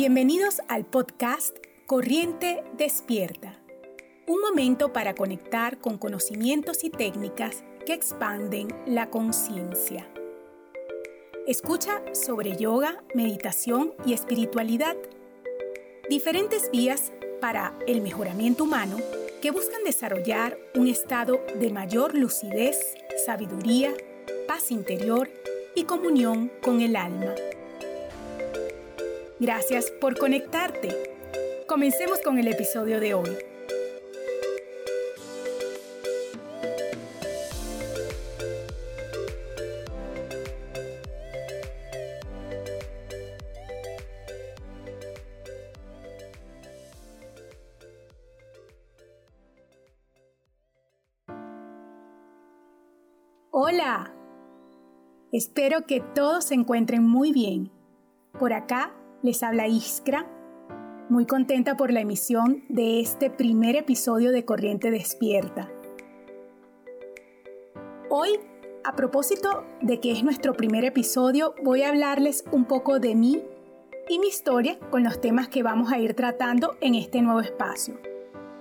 Bienvenidos al podcast Corriente Despierta. Un momento para conectar con conocimientos y técnicas que expanden la conciencia. Escucha sobre yoga, meditación y espiritualidad. Diferentes vías para el mejoramiento humano que buscan desarrollar un estado de mayor lucidez, sabiduría, paz interior y comunión con el alma. Gracias por conectarte. Comencemos con el episodio de hoy. Hola, espero que todos se encuentren muy bien. Por acá les habla Iskra, muy contenta por la emisión de este primer episodio de Corriente Despierta. Hoy, a propósito de que es nuestro primer episodio, voy a hablarles un poco de mí y mi historia con los temas que vamos a ir tratando en este nuevo espacio,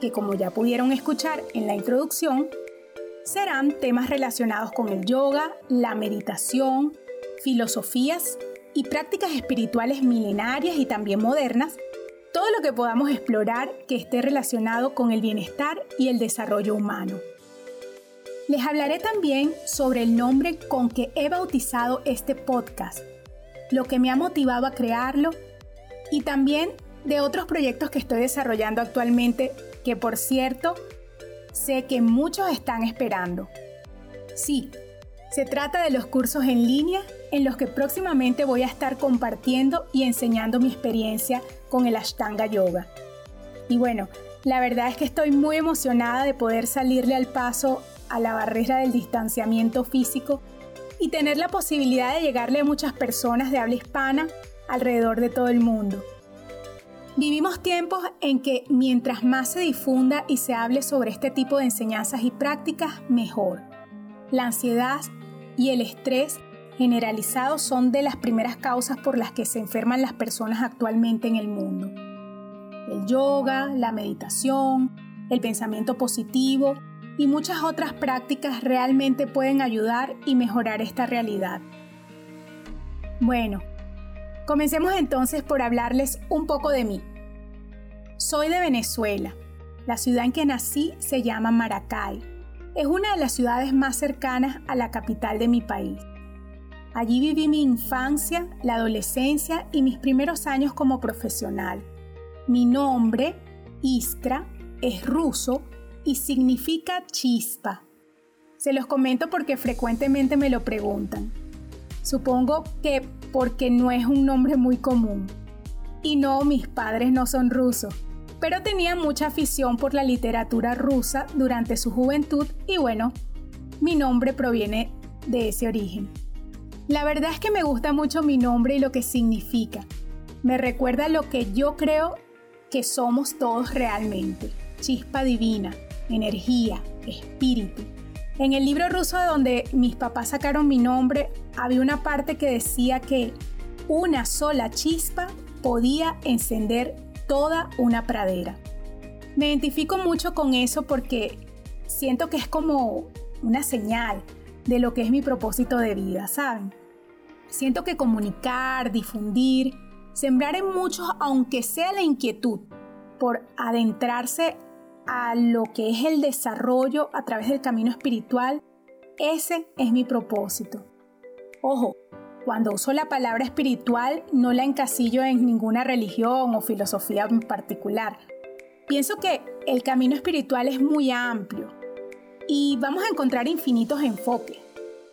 que como ya pudieron escuchar en la introducción, serán temas relacionados con el yoga, la meditación, filosofías y prácticas espirituales milenarias y también modernas, todo lo que podamos explorar que esté relacionado con el bienestar y el desarrollo humano. Les hablaré también sobre el nombre con que he bautizado este podcast, lo que me ha motivado a crearlo y también de otros proyectos que estoy desarrollando actualmente que por cierto sé que muchos están esperando. Sí, se trata de los cursos en línea en los que próximamente voy a estar compartiendo y enseñando mi experiencia con el Ashtanga Yoga. Y bueno, la verdad es que estoy muy emocionada de poder salirle al paso a la barrera del distanciamiento físico y tener la posibilidad de llegarle a muchas personas de habla hispana alrededor de todo el mundo. Vivimos tiempos en que mientras más se difunda y se hable sobre este tipo de enseñanzas y prácticas, mejor. La ansiedad y el estrés generalizado son de las primeras causas por las que se enferman las personas actualmente en el mundo. El yoga, la meditación, el pensamiento positivo y muchas otras prácticas realmente pueden ayudar y mejorar esta realidad. Bueno, comencemos entonces por hablarles un poco de mí. Soy de Venezuela. La ciudad en que nací se llama Maracay es una de las ciudades más cercanas a la capital de mi país. Allí viví mi infancia, la adolescencia y mis primeros años como profesional. Mi nombre, Iskra, es ruso y significa chispa. Se los comento porque frecuentemente me lo preguntan. Supongo que porque no es un nombre muy común. Y no, mis padres no son rusos pero tenía mucha afición por la literatura rusa durante su juventud y bueno, mi nombre proviene de ese origen. La verdad es que me gusta mucho mi nombre y lo que significa. Me recuerda lo que yo creo que somos todos realmente. Chispa divina, energía, espíritu. En el libro ruso de donde mis papás sacaron mi nombre, había una parte que decía que una sola chispa podía encender toda una pradera. Me identifico mucho con eso porque siento que es como una señal de lo que es mi propósito de vida, ¿saben? Siento que comunicar, difundir, sembrar en muchos, aunque sea la inquietud, por adentrarse a lo que es el desarrollo a través del camino espiritual, ese es mi propósito. Ojo, cuando uso la palabra espiritual no la encasillo en ninguna religión o filosofía en particular. Pienso que el camino espiritual es muy amplio y vamos a encontrar infinitos enfoques.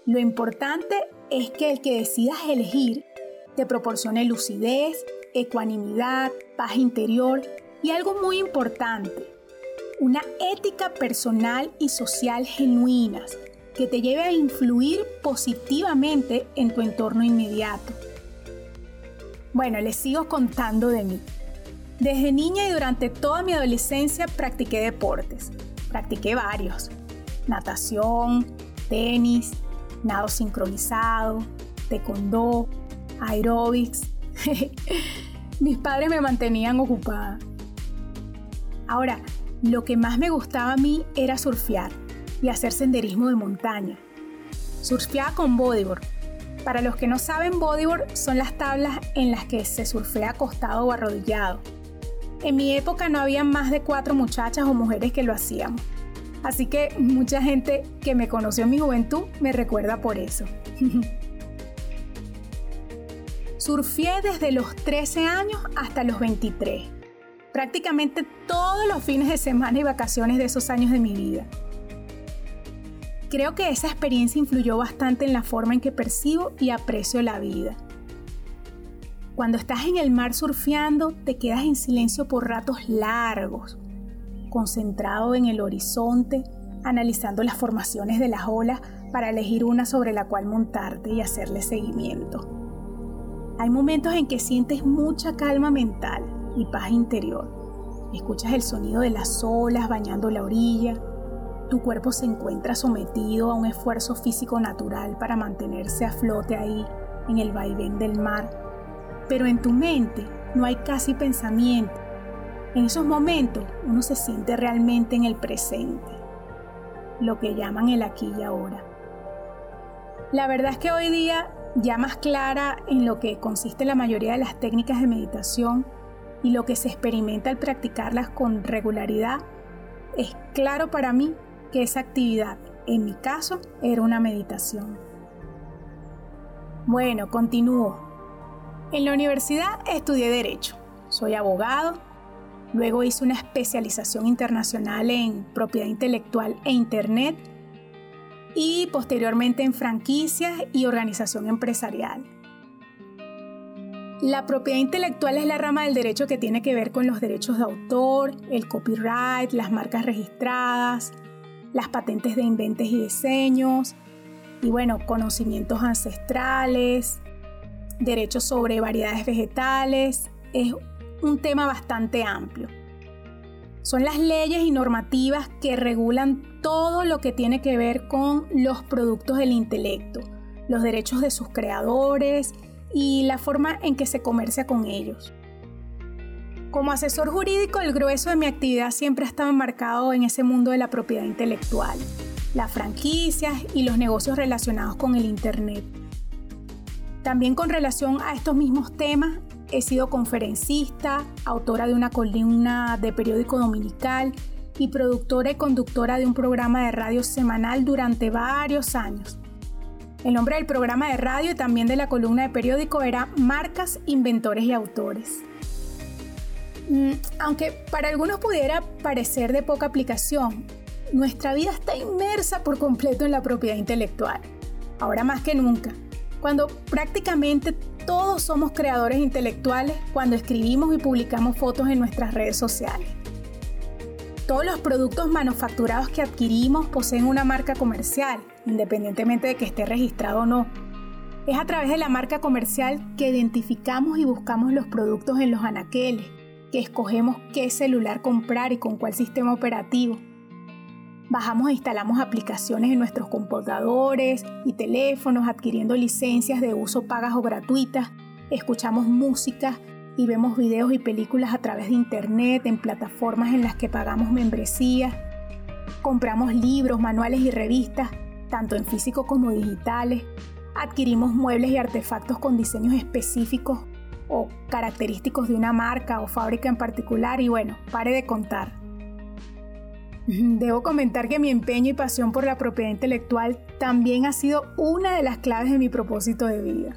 Lo importante es que el que decidas elegir te proporcione lucidez, ecuanimidad, paz interior y algo muy importante, una ética personal y social genuinas que te lleve a influir positivamente en tu entorno inmediato. Bueno, les sigo contando de mí. Desde niña y durante toda mi adolescencia practiqué deportes. Practiqué varios. Natación, tenis, nado sincronizado, taekwondo, aerobics. mis padres me mantenían ocupada. Ahora, lo que más me gustaba a mí era surfear y hacer senderismo de montaña. Surfeaba con bodyboard. Para los que no saben, bodyboard son las tablas en las que se surfea acostado o arrodillado. En mi época no había más de cuatro muchachas o mujeres que lo hacíamos. Así que mucha gente que me conoció en mi juventud me recuerda por eso. Surfié desde los 13 años hasta los 23. Prácticamente todos los fines de semana y vacaciones de esos años de mi vida. Creo que esa experiencia influyó bastante en la forma en que percibo y aprecio la vida. Cuando estás en el mar surfeando, te quedas en silencio por ratos largos, concentrado en el horizonte, analizando las formaciones de las olas para elegir una sobre la cual montarte y hacerle seguimiento. Hay momentos en que sientes mucha calma mental y paz interior. Escuchas el sonido de las olas bañando la orilla. Tu cuerpo se encuentra sometido a un esfuerzo físico natural para mantenerse a flote ahí, en el vaivén del mar. Pero en tu mente no hay casi pensamiento en esos momentos uno se siente realmente en el presente, lo que llaman el aquí y ahora. La verdad es que hoy día, ya más clara en lo que consiste la mayoría de las técnicas de meditación y lo que se experimenta al practicarlas con regularidad, es claro para mí que esa actividad, en mi caso, era una meditación. Bueno, continúo. En la universidad estudié Derecho. Soy abogado Luego hice una especialización internacional en propiedad intelectual e Internet y posteriormente en franquicias y organización empresarial. La propiedad intelectual es la rama del derecho que tiene que ver con los derechos de autor, el copyright, las marcas registradas, las patentes de inventes y diseños, y bueno, conocimientos ancestrales, derechos sobre variedades vegetales. Es un tema bastante amplio. Son las leyes y normativas que regulan todo lo que tiene que ver con los productos del intelecto, los derechos de sus creadores y la forma en que se comercia con ellos. Como asesor jurídico, el grueso de mi actividad siempre ha estado enmarcado en ese mundo de la propiedad intelectual, las franquicias y los negocios relacionados con el Internet. También con relación a estos mismos temas, He sido conferencista, autora de una columna de periódico dominical y productora y conductora de un programa de radio semanal durante varios años. El nombre del programa de radio y también de la columna de periódico era Marcas, Inventores y Autores. Mm, aunque para algunos pudiera parecer de poca aplicación, nuestra vida está inmersa por completo en la propiedad intelectual, ahora más que nunca, cuando prácticamente todos somos creadores intelectuales cuando escribimos y publicamos fotos en nuestras redes sociales. Todos los productos manufacturados que adquirimos poseen una marca comercial, independientemente de que esté registrado o no. Es a través de la marca comercial que identificamos y buscamos los productos en los anaqueles, que escogemos qué celular comprar y con cuál sistema operativo Bajamos e instalamos aplicaciones en nuestros computadores y teléfonos adquiriendo licencias de uso pagas o gratuitas. Escuchamos música y vemos videos y películas a través de internet en plataformas en las que pagamos membresía. Compramos libros, manuales y revistas, tanto en físico como digitales. Adquirimos muebles y artefactos con diseños específicos o característicos de una marca o fábrica en particular y bueno, pare de contar. Debo comentar que mi empeño y pasión por la propiedad intelectual también ha sido una de las claves de mi propósito de vida.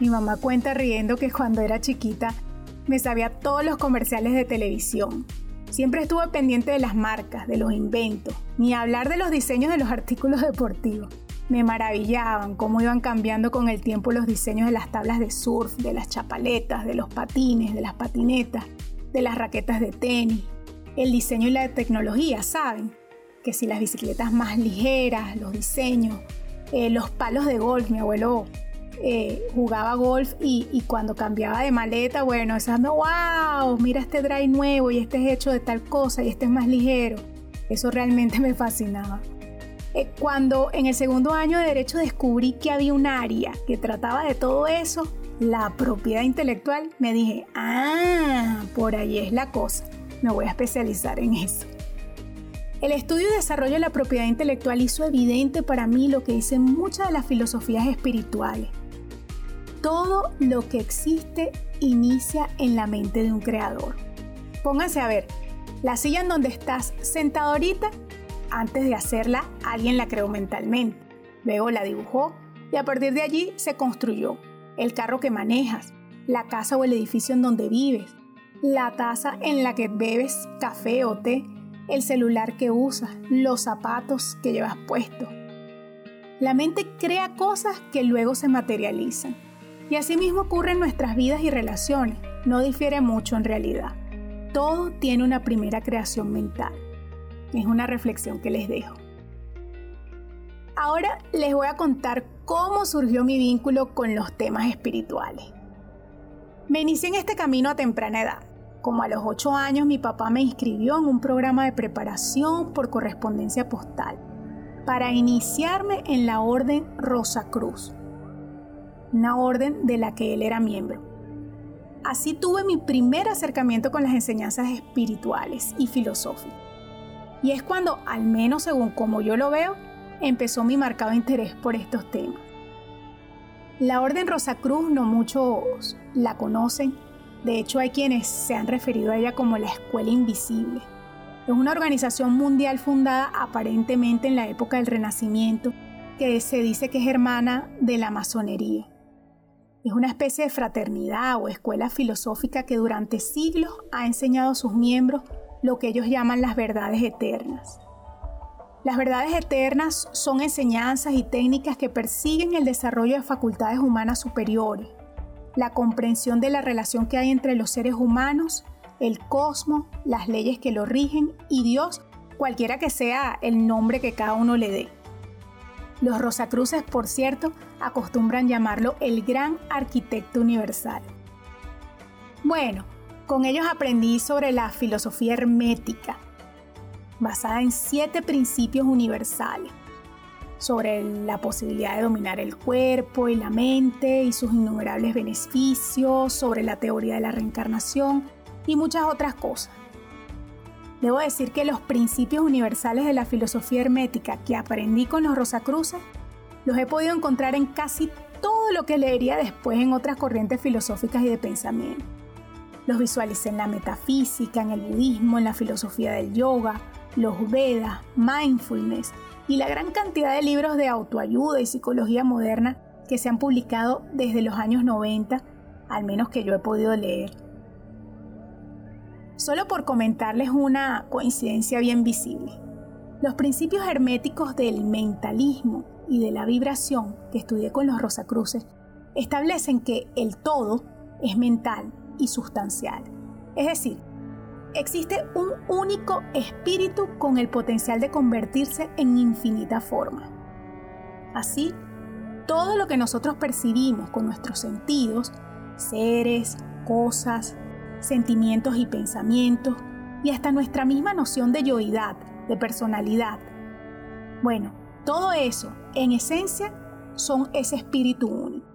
Mi mamá cuenta riendo que cuando era chiquita me sabía todos los comerciales de televisión. Siempre estuve pendiente de las marcas, de los inventos, ni hablar de los diseños de los artículos deportivos. Me maravillaban cómo iban cambiando con el tiempo los diseños de las tablas de surf, de las chapaletas, de los patines, de las patinetas, de las raquetas de tenis, el diseño y la tecnología, ¿saben? Que si las bicicletas más ligeras, los diseños, eh, los palos de golf, mi abuelo eh, jugaba golf y, cuando cambiaba de maleta, bueno, esas, wow, mira este drive nuevo y este es hecho de tal cosa y este es más ligero. Eso realmente me fascinaba. Eh, cuando en el segundo año de derecho descubrí que había un área que trataba de todo eso, la propiedad intelectual, me dije, ah, por ahí es la cosa, me voy a especializar en eso. El estudio y desarrollo de la propiedad intelectual hizo evidente para mí lo que dicen muchas de las filosofías espirituales. Todo lo que existe inicia en la mente de un creador. Pónganse a ver, la silla en donde estás sentado ahorita, antes de hacerla, alguien la creó mentalmente. Luego la dibujó y a partir de allí se construyó el carro que manejas, la casa o el edificio en donde vives, la taza en la que bebes café o té, el celular que usas, los zapatos que llevas puestos. La mente crea cosas que luego se materializan. Y así mismo ocurre en nuestras vidas y relaciones. No difiere mucho en realidad. Todo tiene una primera creación mental. Es una reflexión que les dejo. Ahora les voy a contar cómo surgió mi vínculo con los temas espirituales. Me inicié en este camino a temprana edad. Como a los 8 años mi papá me inscribió en un programa de preparación por correspondencia postal para iniciarme en la Orden Rosa Cruz, una orden de la que él era miembro. Así tuve mi primer acercamiento con las enseñanzas espirituales y filosóficas. Y es cuando, al menos según como yo lo veo, empezó mi marcado interés por estos temas. La Orden Rosacruz no muchos la conocen, de hecho hay quienes se han referido a ella como la Escuela Invisible. Es una organización mundial fundada aparentemente en la época del Renacimiento, que se dice que es hermana de la masonería. Es una especie de fraternidad o escuela filosófica que durante siglos ha enseñado a sus miembros lo que ellos llaman las verdades eternas. Las verdades eternas son enseñanzas y técnicas que persiguen el desarrollo de facultades humanas superiores, la comprensión de la relación que hay entre los seres humanos, el cosmos, las leyes que lo rigen y Dios, cualquiera que sea el nombre que cada uno le dé. Los Rosacruces, por cierto, acostumbran llamarlo el gran arquitecto universal. Bueno, con ellos aprendí sobre la filosofía hermética, basada en siete principios universales sobre la posibilidad de dominar el cuerpo y la mente y sus innumerables beneficios, sobre la teoría de la reencarnación y muchas otras cosas. Debo decir que los principios universales de la filosofía hermética que aprendí con los Rosacruces los he podido encontrar en casi todo lo que leería después en otras corrientes filosóficas y de pensamiento. Los visualicé en la metafísica, en el budismo, en la filosofía del yoga, los Vedas, mindfulness y la gran cantidad de libros de autoayuda y psicología moderna que se han publicado desde los años 90, al menos que yo he podido leer. Solo por comentarles una coincidencia bien visible. Los principios herméticos del mentalismo y de la vibración que estudié con los Rosacruces establecen que el todo es mental y sustancial. Es decir, existe un único espíritu con el potencial de convertirse en infinita forma. Así, todo lo que nosotros percibimos con nuestros sentidos, seres, cosas, sentimientos y pensamientos, y hasta nuestra misma noción de yoidad, de personalidad. Bueno, todo eso, en esencia, son ese espíritu único.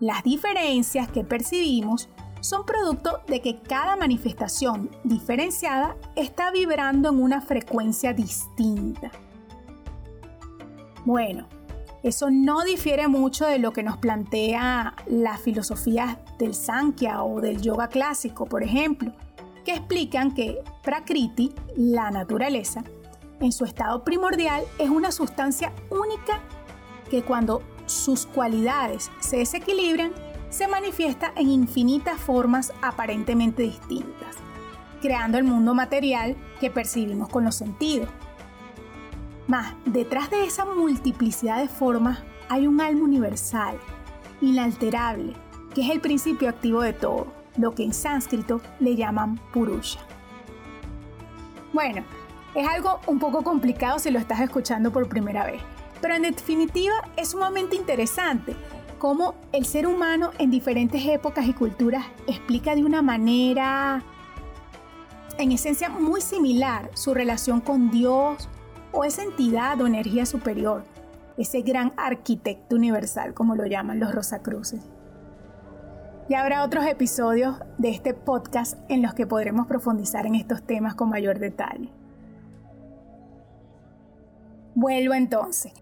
Las diferencias que percibimos son producto de que cada manifestación diferenciada está vibrando en una frecuencia distinta. Bueno, eso no difiere mucho de lo que nos plantea la filosofía del Sankhya o del yoga clásico, por ejemplo, que explican que Prakriti, la naturaleza, en su estado primordial es una sustancia única que cuando sus cualidades se desequilibran, se manifiesta en infinitas formas aparentemente distintas, creando el mundo material que percibimos con los sentidos. Más, detrás de esa multiplicidad de formas hay un alma universal, inalterable, que es el principio activo de todo, lo que en sánscrito le llaman Purusha. Bueno, es algo un poco complicado si lo estás escuchando por primera vez, pero en definitiva es sumamente interesante cómo el ser humano en diferentes épocas y culturas explica de una manera, en esencia, muy similar su relación con Dios o esa entidad o energía superior, ese gran arquitecto universal, como lo llaman los Rosacruces. Ya habrá otros episodios de este podcast en los que podremos profundizar en estos temas con mayor detalle. Vuelvo entonces.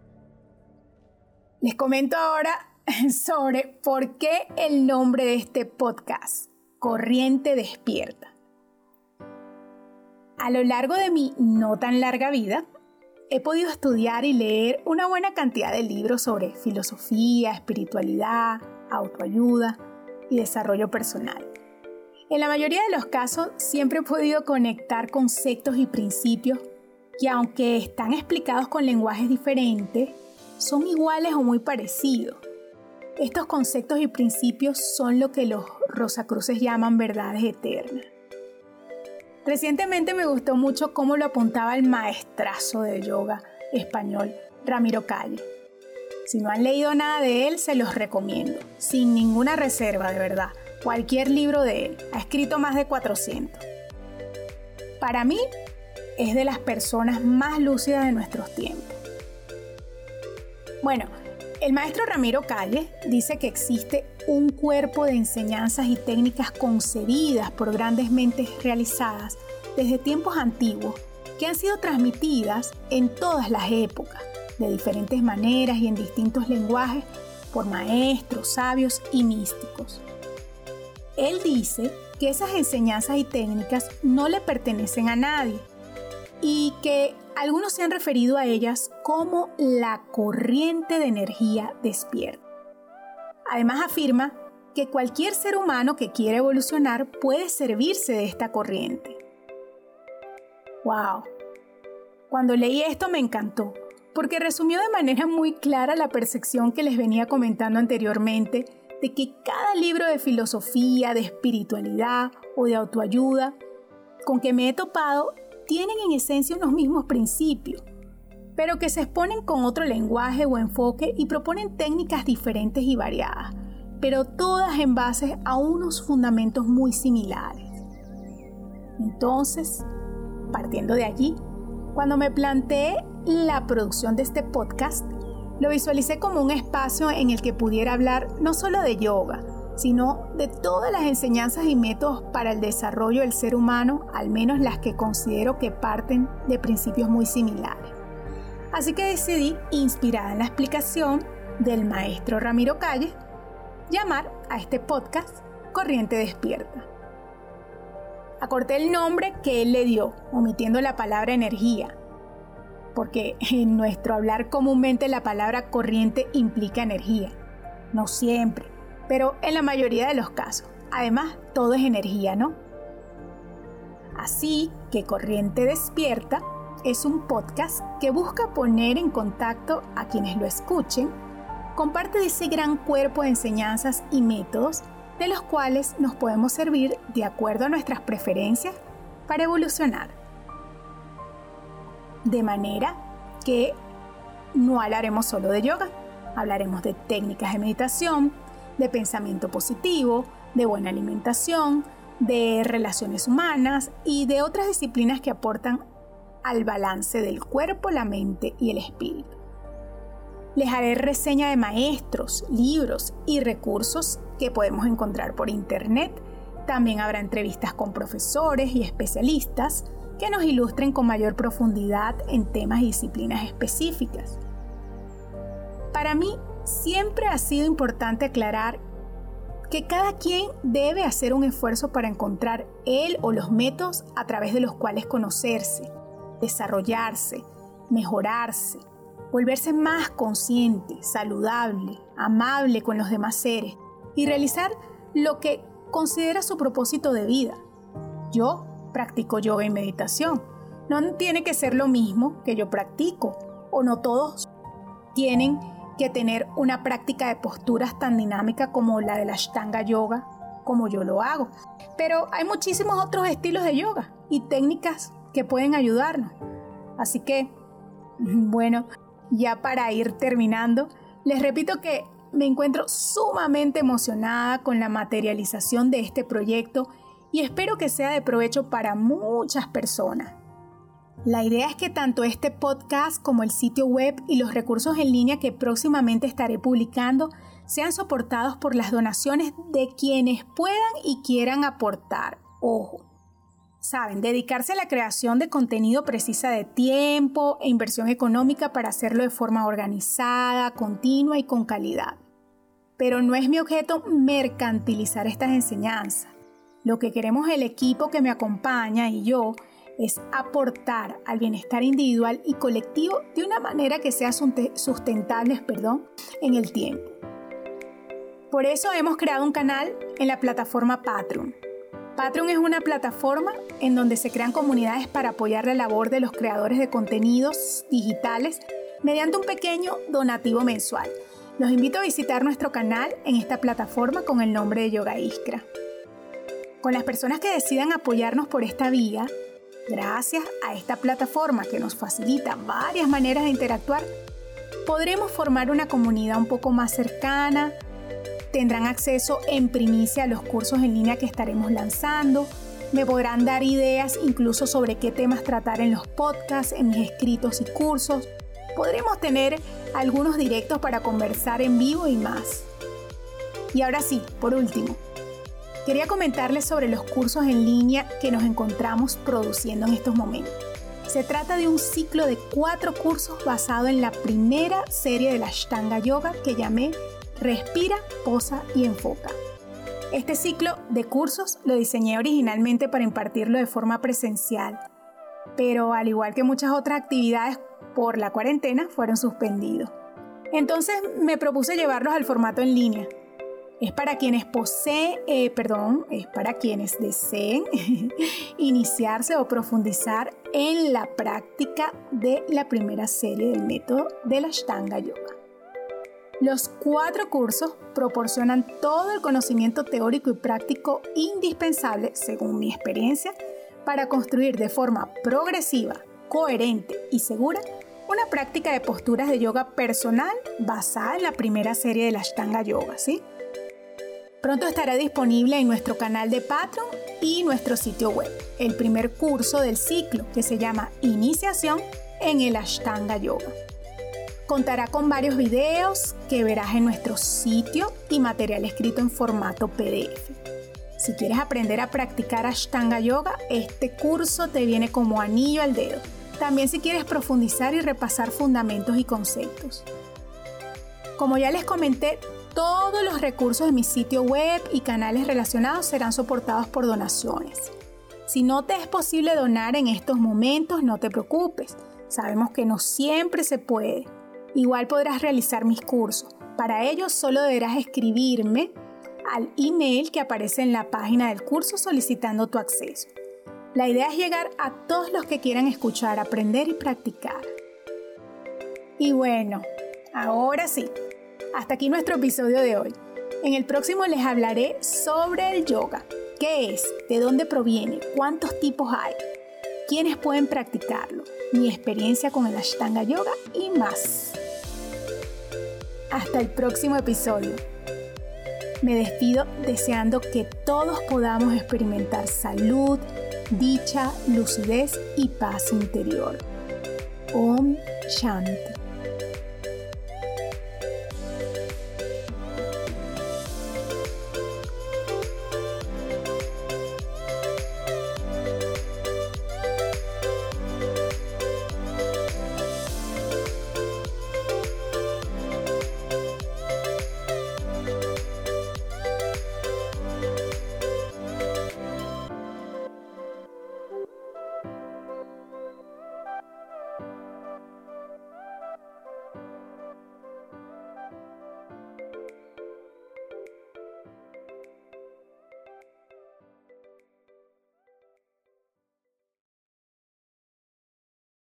Les comento ahora sobre por qué el nombre de este podcast, Corriente Despierta. A lo largo de mi no tan larga vida, he podido estudiar y leer una buena cantidad de libros sobre filosofía, espiritualidad, autoayuda y desarrollo personal. En la mayoría de los casos siempre he podido conectar conceptos y principios que aunque están explicados con lenguajes diferentes, son iguales o muy parecidos. Estos conceptos y principios son lo que los Rosacruces llaman verdades eternas. Recientemente me gustó mucho cómo lo apuntaba el maestrazo de yoga español, Ramiro Calle. Si no han leído nada de él, se los recomiendo, sin ninguna reserva, de verdad. Cualquier libro de él. Ha escrito más de 400. Para mí, es de las personas más lúcidas de nuestros tiempos. Bueno, el maestro Ramiro Calle dice que existe un cuerpo de enseñanzas y técnicas concebidas por grandes mentes realizadas desde tiempos antiguos que han sido transmitidas en todas las épocas, de diferentes maneras y en distintos lenguajes por maestros, sabios y místicos. Él dice que esas enseñanzas y técnicas no le pertenecen a nadie y que algunos se han referido a ellas como la corriente de energía despierta. Además afirma que cualquier ser humano que quiera evolucionar puede servirse de esta corriente. ¡Wow! Cuando leí esto me encantó, porque resumió de manera muy clara la percepción que les venía comentando anteriormente de que cada libro de filosofía, de espiritualidad o de autoayuda con que me he topado tienen en esencia unos mismos principios, pero que se exponen con otro lenguaje o enfoque y proponen técnicas diferentes y variadas, pero todas en base a unos fundamentos muy similares. Entonces, partiendo de allí, cuando me planteé la producción de este podcast, lo visualicé como un espacio en el que pudiera hablar no solo de yoga, sino de todas las enseñanzas y métodos para el desarrollo del ser humano, al menos las que considero que parten de principios muy similares. Así que decidí, inspirada en la explicación del maestro Ramiro Calle, llamar a este podcast Corriente Despierta. Acorté el nombre que él le dio, omitiendo la palabra energía, porque en nuestro hablar comúnmente la palabra corriente implica energía. No siempre, pero en la mayoría de los casos. Además, todo es energía, ¿no? Así que Corriente Despierta es un podcast que busca poner en contacto a quienes lo escuchen con parte de ese gran cuerpo de enseñanzas y métodos de los cuales nos podemos servir de acuerdo a nuestras preferencias para evolucionar. De manera que no hablaremos solo de yoga, hablaremos de técnicas de meditación, de pensamiento positivo, de buena alimentación, de relaciones humanas y de otras disciplinas que aportan al balance del cuerpo, la mente y el espíritu. Les haré reseña de maestros, libros y recursos que podemos encontrar por internet. También habrá entrevistas con profesores y especialistas que nos ilustren con mayor profundidad en temas y disciplinas específicas. Para mí siempre ha sido importante aclarar que cada quien debe hacer un esfuerzo para encontrar él o los métodos a través de los cuales conocerse, desarrollarse, mejorarse, volverse más consciente, saludable, amable con los demás seres y realizar lo que considera su propósito de vida. Yo practico yoga y meditación. No tiene que ser lo mismo que yo practico o no todos tienen que tener una práctica de posturas tan dinámica como la de la Ashtanga Yoga, como yo lo hago. Pero hay muchísimos otros estilos de yoga y técnicas que pueden ayudarnos. Así que, bueno, ya para ir terminando, les repito que me encuentro sumamente emocionada con la materialización de este proyecto y espero que sea de provecho para muchas personas. La idea es que tanto este podcast como el sitio web y los recursos en línea que próximamente estaré publicando sean soportados por las donaciones de quienes puedan y quieran aportar. Ojo, saben, dedicarse a la creación de contenido precisa de tiempo e inversión económica para hacerlo de forma organizada, continua y con calidad. Pero no es mi objeto mercantilizar estas enseñanzas. Lo que queremos el equipo que me acompaña y yo es aportar al bienestar individual y colectivo de una manera que sea sustentable perdón, en el tiempo. Por eso hemos creado un canal en la plataforma Patreon. Patreon es una plataforma en donde se crean comunidades para apoyar la labor de los creadores de contenidos digitales mediante un pequeño donativo mensual. Los invito a visitar nuestro canal en esta plataforma con el nombre de Yoga Iskra. Con las personas que decidan apoyarnos por esta vía, Gracias a esta plataforma que nos facilita varias maneras de interactuar, podremos formar una comunidad un poco más cercana, tendrán acceso en primicia a los cursos en línea que estaremos lanzando, me podrán dar ideas incluso sobre qué temas tratar en los podcasts, en mis escritos y cursos, podremos tener algunos directos para conversar en vivo y más. Y ahora sí, por último, quería comentarles sobre los cursos en línea que nos encontramos produciendo en estos momentos. Se trata de un ciclo de cuatro cursos basado en la primera serie de la Ashtanga Yoga que llamé Respira, Posa y Enfoca. Este ciclo de cursos lo diseñé originalmente para impartirlo de forma presencial, pero al igual que muchas otras actividades por la cuarentena fueron suspendidos. Entonces me propuse llevarlos al formato en línea, es para quienes poseen, eh, perdón, es para quienes deseen iniciarse o profundizar en la práctica de la primera serie del método de la Ashtanga Yoga. Los cuatro cursos proporcionan todo el conocimiento teórico y práctico indispensable, según mi experiencia, para construir de forma progresiva, coherente y segura una práctica de posturas de yoga personal basada en la primera serie de la Ashtanga Yoga, ¿sí? Pronto estará disponible en nuestro canal de Patreon y nuestro sitio web el primer curso del ciclo que se llama Iniciación en el Ashtanga Yoga. Contará con varios videos que verás en nuestro sitio y material escrito en formato PDF. Si quieres aprender a practicar Ashtanga Yoga, este curso te viene como anillo al dedo. También si quieres profundizar y repasar fundamentos y conceptos. Como ya les comenté, todos los recursos de mi sitio web y canales relacionados serán soportados por donaciones. Si no te es posible donar en estos momentos, no te preocupes. Sabemos que no siempre se puede. Igual podrás realizar mis cursos. Para ello solo deberás escribirme al email que aparece en la página del curso solicitando tu acceso. La idea es llegar a todos los que quieran escuchar, aprender y practicar. Y bueno, ahora sí, hasta aquí nuestro episodio de hoy. En el próximo les hablaré sobre el yoga. ¿Qué es? ¿De dónde proviene? ¿Cuántos tipos hay? ¿Quiénes pueden practicarlo? Mi experiencia con el Ashtanga Yoga y más. Hasta el próximo episodio. Me despido deseando que todos podamos experimentar salud, dicha, lucidez y paz interior. Om Shanti.